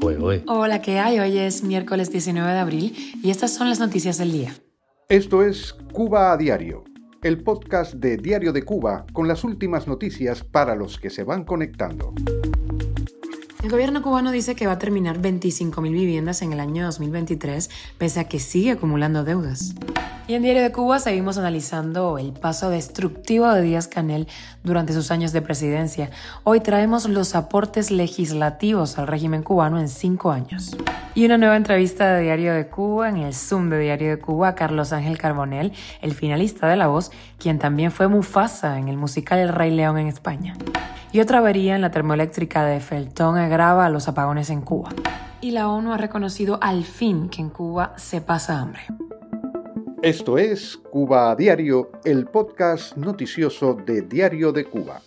Hola, ¿qué hay? Hoy es miércoles 19 de abril y estas son las noticias del día. Esto es Cuba a Diario, el podcast de Diario de Cuba con las últimas noticias para los que se van conectando. El gobierno cubano dice que va a terminar 25.000 viviendas en el año 2023, pese a que sigue acumulando deudas. Y en Diario de Cuba seguimos analizando el paso destructivo de Díaz Canel durante sus años de presidencia. Hoy traemos los aportes legislativos al régimen cubano en cinco años. Y una nueva entrevista de Diario de Cuba en el Zoom de Diario de Cuba a Carlos Ángel Carbonell, el finalista de La Voz, quien también fue Mufasa en el musical El Rey León en España. Y otra avería en la termoeléctrica de Feltón agrava los apagones en Cuba. Y la ONU ha reconocido al fin que en Cuba se pasa hambre. Esto es Cuba a Diario, el podcast noticioso de Diario de Cuba.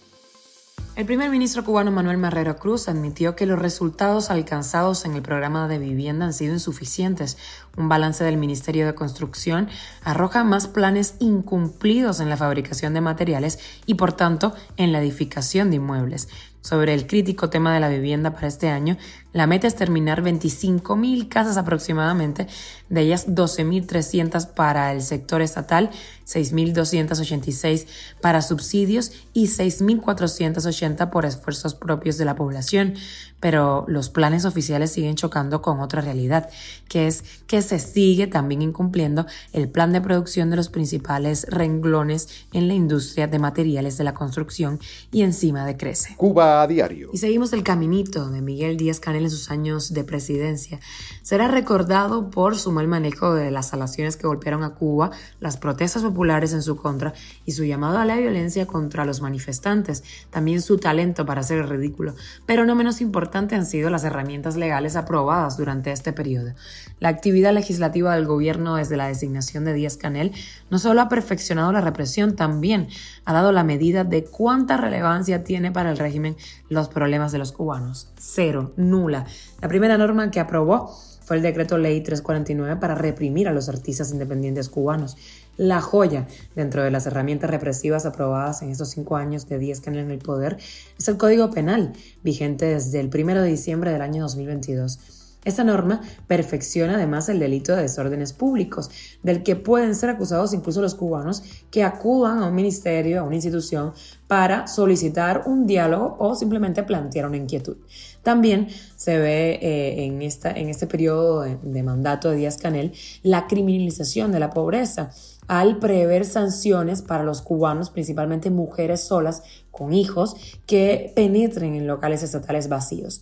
El primer ministro cubano Manuel Marrero Cruz admitió que los resultados alcanzados en el programa de vivienda han sido insuficientes. Un balance del Ministerio de Construcción arroja más planes incumplidos en la fabricación de materiales y, por tanto, en la edificación de inmuebles. Sobre el crítico tema de la vivienda para este año, la meta es terminar 25.000 casas aproximadamente, de ellas 12.300 para el sector estatal, 6.286 para subsidios y 6.480 por esfuerzos propios de la población. Pero los planes oficiales siguen chocando con otra realidad, que es que se sigue también incumpliendo el plan de producción de los principales renglones en la industria de materiales de la construcción y encima de crece. Cuba a diario. Y seguimos el caminito de Miguel Díaz Canel en sus años de presidencia. Será recordado por su mal manejo de las salaciones que golpearon a Cuba, las protestas populares en su contra y su llamado a la violencia contra los manifestantes, también su talento para hacer el ridículo, pero no menos importante han sido las herramientas legales aprobadas durante este periodo. La actividad legislativa del gobierno desde la designación de Díaz Canel no solo ha perfeccionado la represión, también ha dado la medida de cuánta relevancia tiene para el régimen los problemas de los cubanos. Cero, nula. La primera norma que aprobó fue el decreto ley 349 para reprimir a los artistas independientes cubanos. La joya dentro de las herramientas represivas aprobadas en estos cinco años de Díaz Canel en el poder es el Código Penal, vigente desde el 1 de diciembre del año 2022. Esta norma perfecciona además el delito de desórdenes públicos, del que pueden ser acusados incluso los cubanos que acudan a un ministerio, a una institución, para solicitar un diálogo o simplemente plantear una inquietud. También se ve eh, en, este periodo de mandato de Díaz Canel la criminalización de la pobreza al prever sanciones para los cubanos, principalmente mujeres solas con hijos, que penetren en locales estatales vacíos.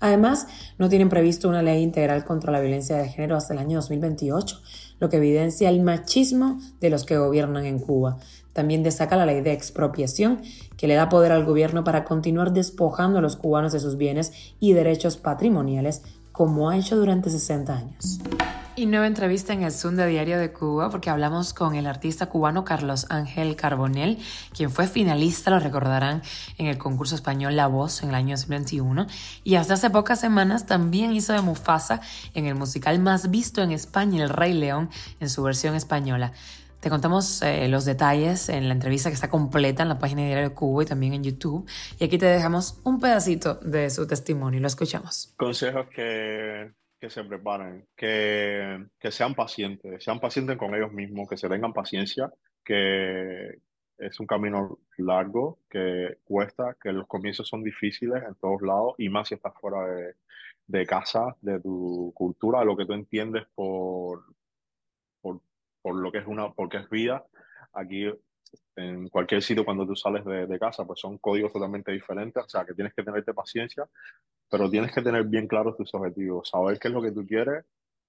Además, no tienen previsto una ley integral contra la violencia de género hasta el año 2028, lo que evidencia el machismo de los que gobiernan en Cuba. También destaca la ley de expropiación, que le da poder al gobierno para continuar despojando a los cubanos de sus bienes y derechos patrimoniales, como ha hecho durante 60 años. Y nueva entrevista en el Zoom de Diario de Cuba porque hablamos con el artista cubano Carlos Ángel Carbonell, quien fue finalista, lo recordarán, en el concurso español La Voz en el año 2021 y hasta hace pocas semanas también hizo de Mufasa en el musical más visto en España, El Rey León, en su versión española. Te contamos eh, los detalles en la entrevista que está completa en la página de Diario Cuba y también en YouTube. Y aquí te dejamos un pedacito de su testimonio. Lo escuchamos. Consejos que que se preparen, que, que sean pacientes, sean pacientes con ellos mismos, que se tengan paciencia, que es un camino largo, que cuesta, que los comienzos son difíciles en todos lados y más si estás fuera de, de casa, de tu cultura, de lo que tú entiendes por, por, por lo que es una, porque es vida. Aquí en cualquier sitio cuando tú sales de, de, casa, pues son códigos totalmente diferentes, o sea que tienes que tenerte paciencia pero tienes que tener bien claros tus objetivos, saber qué es lo que tú quieres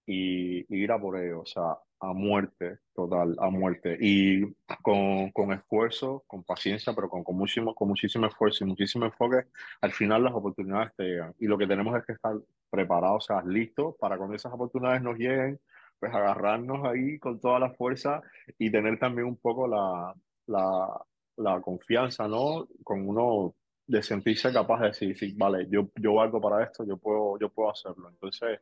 y, ir a por ello, o sea, a muerte, total, a muerte. Y con, con esfuerzo, con paciencia, pero con, con, muchísimo, con muchísimo esfuerzo y muchísimo enfoque, al final las oportunidades te llegan. Y lo que tenemos es que estar preparados, o sea, listos para cuando esas oportunidades nos lleguen, pues agarrarnos ahí con toda la fuerza y tener también un poco la, la, la confianza, ¿no? Con uno de sentirse capaz de decir, vale, yo, yo valgo para esto, yo puedo, yo puedo hacerlo. Entonces,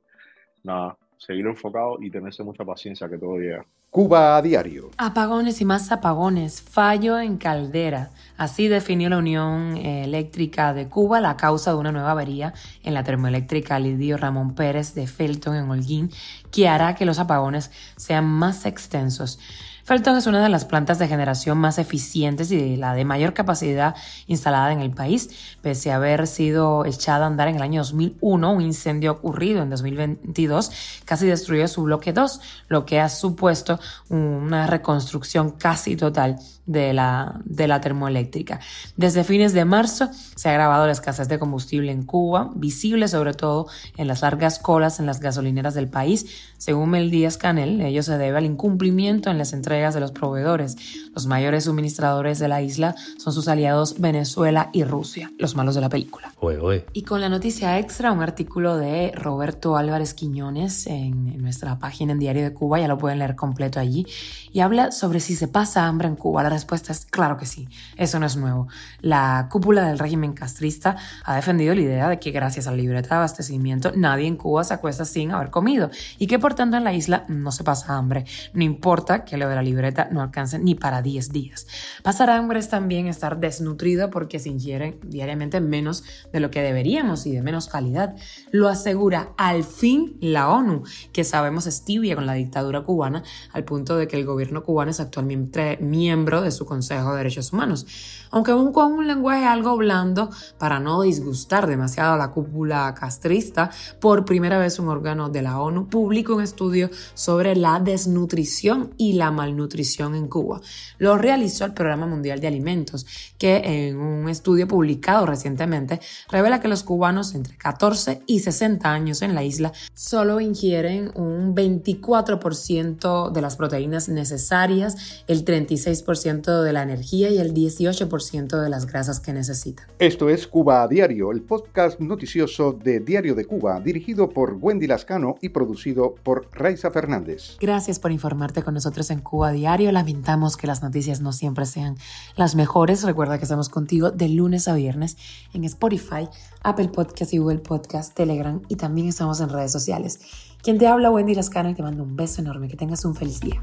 nada, seguir enfocado y tenerse mucha paciencia que todo llega. Cuba a diario. Apagones y más apagones. Fallo en caldera. Así definió la Unión Eléctrica de Cuba la causa de una nueva avería en la termoeléctrica Lidio Ramón Pérez de Felton en Holguín, que hará que los apagones sean más extensos. Felton es una de las plantas de generación más eficientes y la de mayor capacidad instalada en el país. Pese a haber sido echada a andar en el año 2001, un incendio ocurrido en 2022 casi destruyó su bloque 2, lo que ha supuesto una reconstrucción casi total de la, de la termoeléctrica. Desde fines de marzo se ha agravado la escasez de combustible en Cuba, visible sobre todo en las largas colas en las gasolineras del país. Según Mel Díaz Canel, ello se debe al incumplimiento en las entregas de los proveedores. Los mayores suministradores de la isla son sus aliados Venezuela y Rusia, los malos de la película. Y con la noticia extra, un artículo de Roberto Álvarez Quiñones en, en nuestra página en Diario de Cuba, ya lo pueden leer completo allí, y habla sobre si se pasa hambre en Cuba. La respuesta es claro que sí, eso no es nuevo. La cúpula del régimen castrista ha defendido la idea de que gracias a la libreta de abastecimiento nadie en Cuba se acuesta sin haber comido y que por tanto en la isla no se pasa hambre, no importa que lo de la libreta no alcance ni para 10 días. Pasar hambre es también estar desnutrido porque se ingiere diariamente menos de lo que deberíamos y de menos calidad. Lo asegura al fin la ONU, que sabemos es tibia con la dictadura cubana al punto de que el gobierno cubano es actualmente miembro de su Consejo de Derechos Humanos, aunque aún con un lenguaje algo blando para no disgustar demasiado a la cúpula castrista, por primera vez un órgano de la ONU publicó un estudio sobre la desnutrición y la malnutrición en Cuba. Lo realizó el Programa Mundial de Alimentos, que en un estudio publicado recientemente revela que los cubanos entre 14 y 60 años en la isla solo ingieren un 24% de las proteínas necesarias, el 36% de la energía y el 18% de las grasas que necesitan. Esto es Cuba a Diario, el podcast noticioso de Diario de Cuba, dirigido por Wendy Lascano y producido por Raiza Fernández. Gracias por informarte con nosotros en Cuba a Diario. Lamentamos que las noticias no siempre sean las mejores. Recuerda que estamos contigo de lunes a viernes en Spotify, Apple Podcast y Google Podcast, Telegram y también estamos en redes sociales. Quien te habla, Wendy Lascano, y te mando un beso enorme. Que tengas un feliz día.